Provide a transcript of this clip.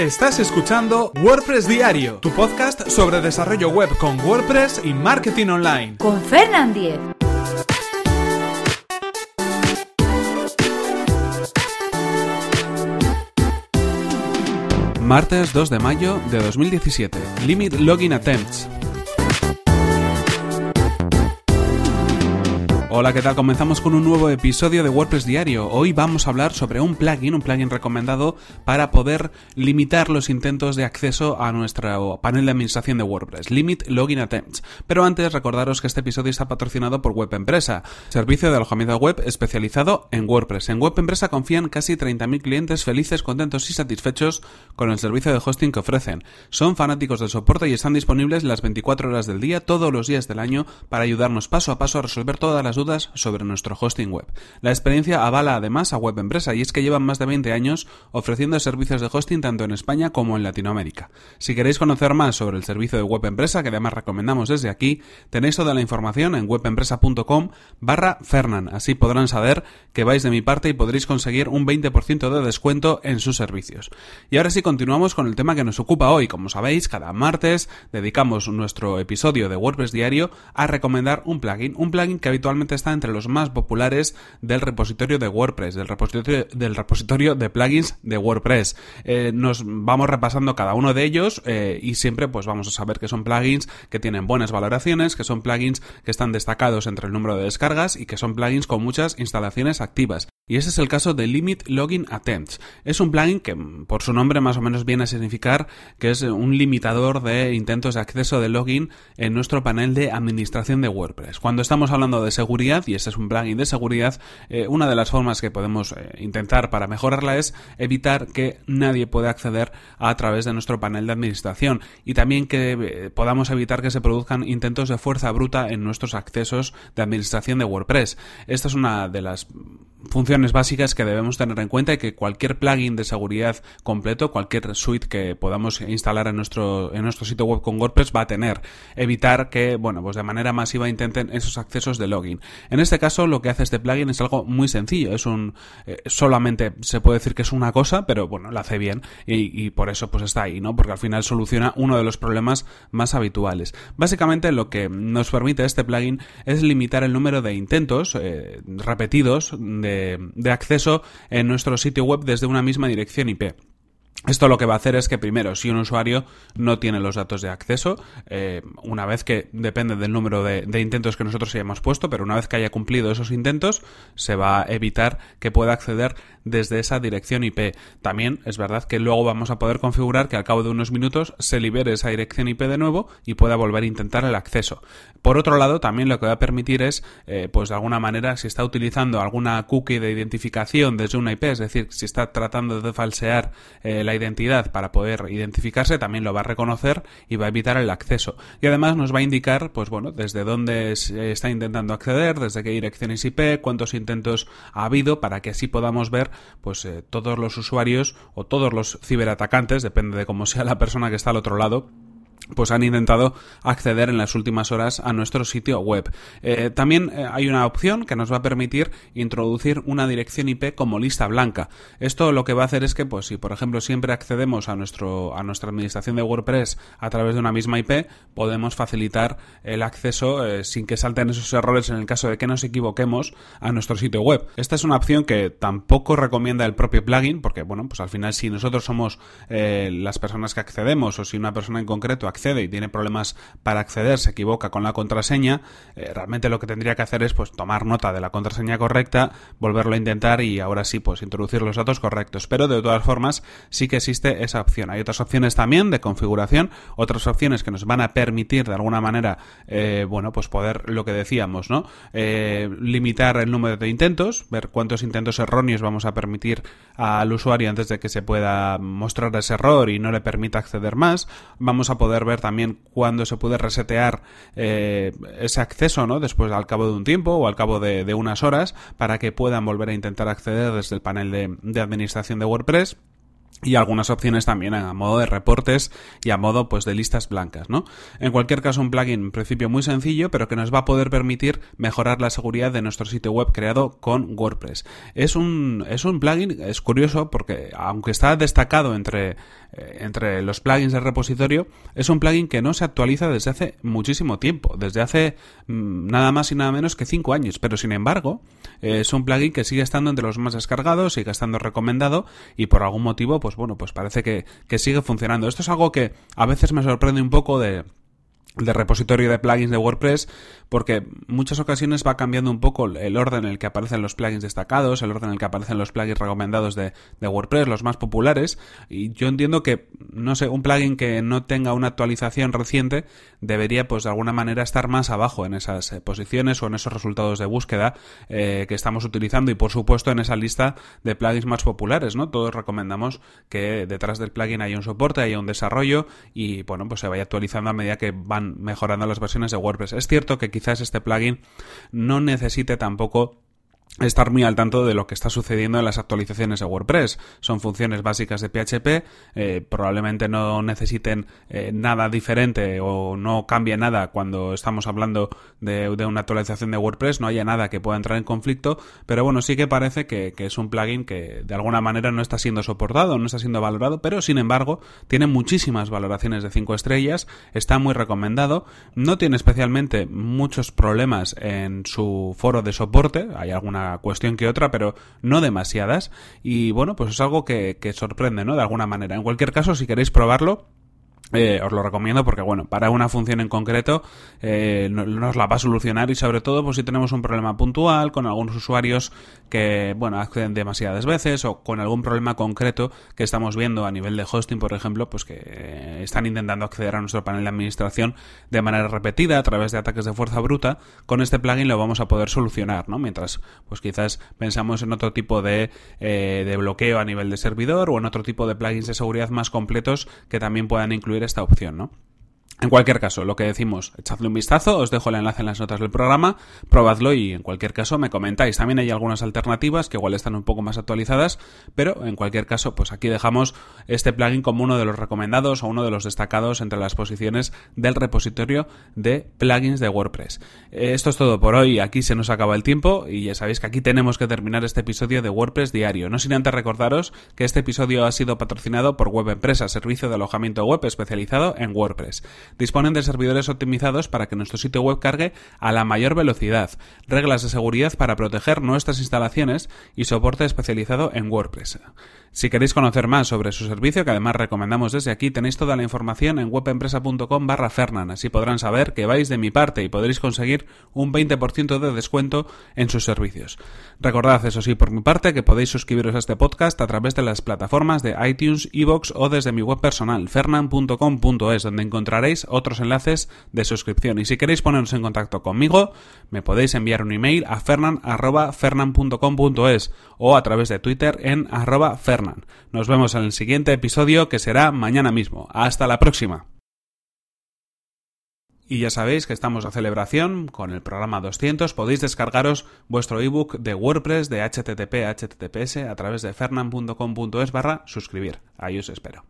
Estás escuchando WordPress Diario, tu podcast sobre desarrollo web con WordPress y marketing online. Con Fernand Diez. Martes 2 de mayo de 2017. Limit Login Attempts. Hola, ¿qué tal? Comenzamos con un nuevo episodio de WordPress Diario. Hoy vamos a hablar sobre un plugin, un plugin recomendado para poder limitar los intentos de acceso a nuestro panel de administración de WordPress, Limit Login Attempts. Pero antes, recordaros que este episodio está patrocinado por Web Empresa, servicio de alojamiento web especializado en WordPress. En Web Empresa confían casi 30.000 clientes felices, contentos y satisfechos con el servicio de hosting que ofrecen. Son fanáticos del soporte y están disponibles las 24 horas del día, todos los días del año, para ayudarnos paso a paso a resolver todas las dudas sobre nuestro hosting web. La experiencia avala además a Web Empresa y es que llevan más de 20 años ofreciendo servicios de hosting tanto en España como en Latinoamérica. Si queréis conocer más sobre el servicio de Web Empresa, que además recomendamos desde aquí, tenéis toda la información en webempresa.com barra Fernan. Así podrán saber que vais de mi parte y podréis conseguir un 20% de descuento en sus servicios. Y ahora sí continuamos con el tema que nos ocupa hoy. Como sabéis, cada martes dedicamos nuestro episodio de WordPress diario a recomendar un plugin, un plugin que habitualmente está entre los más populares del repositorio de WordPress, del repositorio, del repositorio de plugins de WordPress. Eh, nos vamos repasando cada uno de ellos eh, y siempre pues vamos a saber que son plugins que tienen buenas valoraciones, que son plugins que están destacados entre el número de descargas y que son plugins con muchas instalaciones activas. Y ese es el caso de Limit Login Attempts. Es un plugin que por su nombre más o menos viene a significar que es un limitador de intentos de acceso de login en nuestro panel de administración de WordPress. Cuando estamos hablando de seguridad y este es un plugin de seguridad, eh, una de las formas que podemos eh, intentar para mejorarla es evitar que nadie pueda acceder a través de nuestro panel de administración y también que eh, podamos evitar que se produzcan intentos de fuerza bruta en nuestros accesos de administración de WordPress. Esta es una de las funciones básicas que debemos tener en cuenta y que cualquier plugin de seguridad completo, cualquier suite que podamos instalar en nuestro, en nuestro sitio web con WordPress va a tener. Evitar que, bueno, pues de manera masiva intenten esos accesos de login. En este caso, lo que hace este plugin es algo muy sencillo. Es un, eh, solamente se puede decir que es una cosa, pero bueno, lo hace bien y, por eso pues está ahí, ¿no? Porque al final soluciona uno de los problemas más habituales. Básicamente lo que nos permite este plugin es limitar el número de intentos eh, repetidos de de, acceso en nuestro sitio web desde una misma dirección IP. Esto lo que va a hacer es que primero, si un usuario no tiene los datos de acceso, eh, una vez que depende del número de, intentos que nosotros hayamos puesto, pero una vez que haya cumplido esos intentos, se va a evitar que pueda acceder desde esa dirección IP. También es verdad que luego vamos a poder configurar que al cabo de unos minutos se libere esa dirección IP de nuevo y pueda volver a intentar el acceso. Por otro lado, también lo que va a permitir es, eh, pues de alguna manera, si está utilizando alguna cookie de identificación desde una IP, es decir, si está tratando de falsear eh, la identidad para poder identificarse, también lo va a reconocer y va a evitar el acceso. Y además nos va a indicar, pues bueno, desde dónde está intentando acceder, desde qué direcciones IP, cuántos intentos ha habido, para que así podamos ver, pues eh, todos los usuarios o todos los ciberatacantes, depende de cómo sea la persona que está al otro lado, pues han intentado acceder en las últimas horas a nuestro sitio web. Eh, también eh, hay una opción que nos va a permitir introducir una dirección IP como lista blanca. Esto lo que va a hacer es que, pues, si por ejemplo siempre accedemos a nuestro a nuestra administración de WordPress a través de una misma IP, podemos facilitar el acceso eh, sin que salten esos errores en el caso de que nos equivoquemos a nuestro sitio web. Esta es una opción que tampoco recomienda el propio plugin, porque bueno, pues al final si nosotros somos las personas que accedemos o si una persona en concreto accede y tiene problemas para acceder, se equivoca con la contraseña, eh, realmente lo que tendría que hacer es pues tomar nota de la contraseña correcta, volverlo a intentar y ahora sí pues introducir los datos correctos. Pero de todas formas sí que existe esa opción. Hay otras opciones también de configuración, otras opciones que nos van a permitir de alguna manera, eh, bueno, pues poder lo que decíamos, ¿no? Eh, limitar el número de intentos, ver cuántos intentos erróneos vamos a permitir al usuario antes de que se pueda mostrar ese error y no le permita acceder más. Vamos a poder ver también cuándo se puede resetear eh, ese acceso, ¿no? Después al cabo de un tiempo o al cabo de, unas horas para que puedan volver a intentar acceder desde el panel de administración de WordPress. Y algunas opciones también a modo de reportes y a modo pues de listas blancas, ¿no? En cualquier caso un plugin en principio muy sencillo, pero que nos va a poder permitir mejorar la seguridad de nuestro sitio web creado con WordPress. Es un es un plugin es curioso porque aunque está destacado entre eh, entre los plugins del repositorio, es un plugin que no se actualiza desde hace muchísimo tiempo, desde hace mm, nada más y nada menos que 5 años, pero sin embargo, es un plugin que sigue estando entre los más descargados, sigue estando recomendado y por algún motivo pues bueno, pues parece que, que sigue funcionando. Esto es algo que a veces me sorprende un poco de, de repositorio de plugins de WordPress porque muchas ocasiones va cambiando un poco el orden en el que aparecen los plugins destacados, el orden en el que aparecen los plugins recomendados de, de, WordPress, los más populares y yo entiendo que, no sé, un plugin que no tenga una actualización reciente debería pues de alguna manera estar más abajo en esas eh, posiciones o en esos resultados de búsqueda eh, que estamos utilizando y por supuesto en esa lista de plugins más populares, ¿no? Todos recomendamos que detrás del plugin haya un soporte, haya un desarrollo y bueno, pues se vaya actualizando a medida que van mejorando las versiones de WordPress. Es cierto que quizás este plugin no necesite tampoco estar muy al tanto de lo que está sucediendo en las actualizaciones de WordPress. Son funciones básicas de PHP, eh, probablemente no necesiten eh, nada diferente o no cambie nada cuando estamos hablando de, una actualización de WordPress, no haya nada que pueda entrar en conflicto, pero bueno, sí que parece que, es un plugin que de alguna manera no está siendo soportado, no está siendo valorado, pero sin embargo tiene muchísimas valoraciones de 5 estrellas, está muy recomendado, no tiene especialmente muchos problemas en su foro de soporte, hay alguna cuestión que otra, pero no demasiadas. Y bueno, pues es algo que, que sorprende, ¿no? De alguna manera. En cualquier caso, si queréis probarlo, eh, os lo recomiendo porque, bueno, para una función en concreto eh, nos la va a solucionar y sobre todo pues si tenemos un problema puntual con algunos usuarios que, bueno, acceden demasiadas veces o con algún problema concreto que estamos viendo a nivel de hosting, por ejemplo, pues que eh, están intentando acceder a nuestro panel de administración de manera repetida a través de ataques de fuerza bruta, con este plugin lo vamos a poder solucionar, ¿no? Mientras, pues quizás pensamos en otro tipo de, de bloqueo a nivel de servidor o en otro tipo de plugins de seguridad más completos que también puedan incluir esta opción, ¿no? En cualquier caso, lo que decimos, echadle un vistazo, os dejo el enlace en las notas del programa, probadlo y en cualquier caso me comentáis. También hay algunas alternativas que igual están un poco más actualizadas, pero en cualquier caso, pues aquí dejamos este plugin como uno de los recomendados o uno de los destacados entre las posiciones del repositorio de plugins de WordPress. Esto es todo por hoy, aquí se nos acaba el tiempo y ya sabéis que aquí tenemos que terminar este episodio de WordPress diario. No sin antes recordaros que este episodio ha sido patrocinado por Web Empresa, servicio de alojamiento web especializado en WordPress disponen de servidores optimizados para que nuestro sitio web cargue a la mayor velocidad, reglas de seguridad para proteger nuestras instalaciones y soporte especializado en WordPress. Si queréis conocer más sobre su servicio, que además recomendamos desde aquí, tenéis toda la información en webempresa.com barra Fernan, así podrán saber que vais de mi parte y podréis conseguir un 20% de descuento en sus servicios. Recordad, eso sí, por mi parte, que podéis suscribiros a este podcast a través de las plataformas de iTunes, Evox o desde mi web personal, fernan.com.es, donde encontraréis otros enlaces de suscripción. Y si queréis poneros en contacto conmigo, me podéis enviar un email a fernan.fernan.com.es o a través de Twitter en arroba nos vemos en el siguiente episodio que será mañana mismo. Hasta la próxima. Y ya sabéis que estamos a celebración con el programa 200. Podéis descargaros vuestro ebook de WordPress de HTTP HTTPS a través de fernan.com.es barra suscribir. Ahí os espero.